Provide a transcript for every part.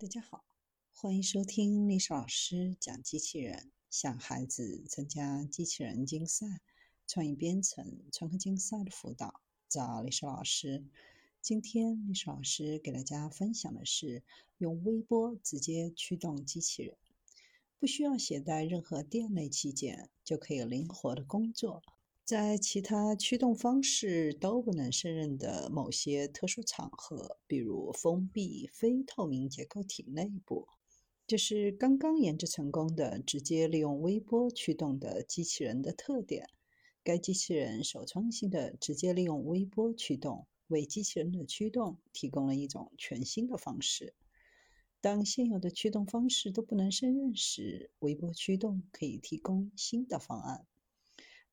大家好，欢迎收听历史老师讲机器人，向孩子参加机器人竞赛、创意编程、创客竞赛的辅导，找历史老师。今天历史老师给大家分享的是用微波直接驱动机器人，不需要携带任何电类器件就可以灵活的工作。在其他驱动方式都不能胜任的某些特殊场合，比如封闭非透明结构体内部，这是刚刚研制成功的直接利用微波驱动的机器人的特点。该机器人首创性的直接利用微波驱动，为机器人的驱动提供了一种全新的方式。当现有的驱动方式都不能胜任时，微波驱动可以提供新的方案。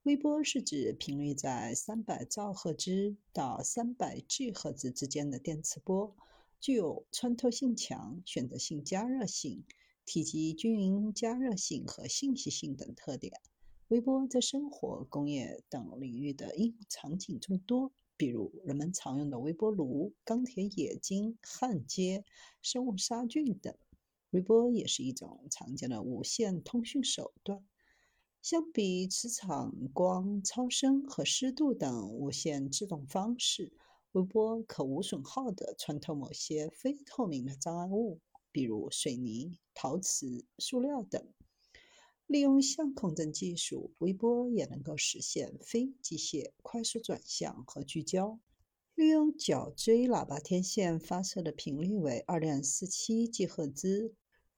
微波是指频率在三百兆赫兹到三百 G 赫兹之间的电磁波，具有穿透性强、选择性加热性、体积均匀加热性和信息性等特点。微波在生活、工业等领域的应用场景众多，比如人们常用的微波炉、钢铁冶金、焊接、生物杀菌等。微波也是一种常见的无线通讯手段。相比磁场、光、超声和湿度等无线制动方式，微波可无损耗地穿透某些非透明的障碍物，比如水泥、陶瓷、塑料等。利用相控阵技术，微波也能够实现非机械快速转向和聚焦。利用角锥喇叭天线发射的频率为二点四七 G 赫兹。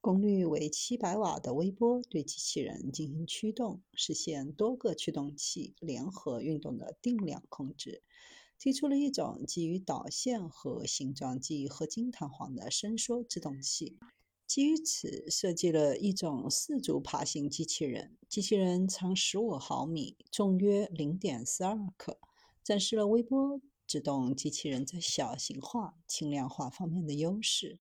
功率为七百瓦的微波对机器人进行驱动，实现多个驱动器联合运动的定量控制。提出了一种基于导线和形状记忆合金弹簧的伸缩制动器。基于此，设计了一种四足爬行机器人。机器人长十五毫米，重约零点四二克，展示了微波制动机器人在小型化、轻量化方面的优势。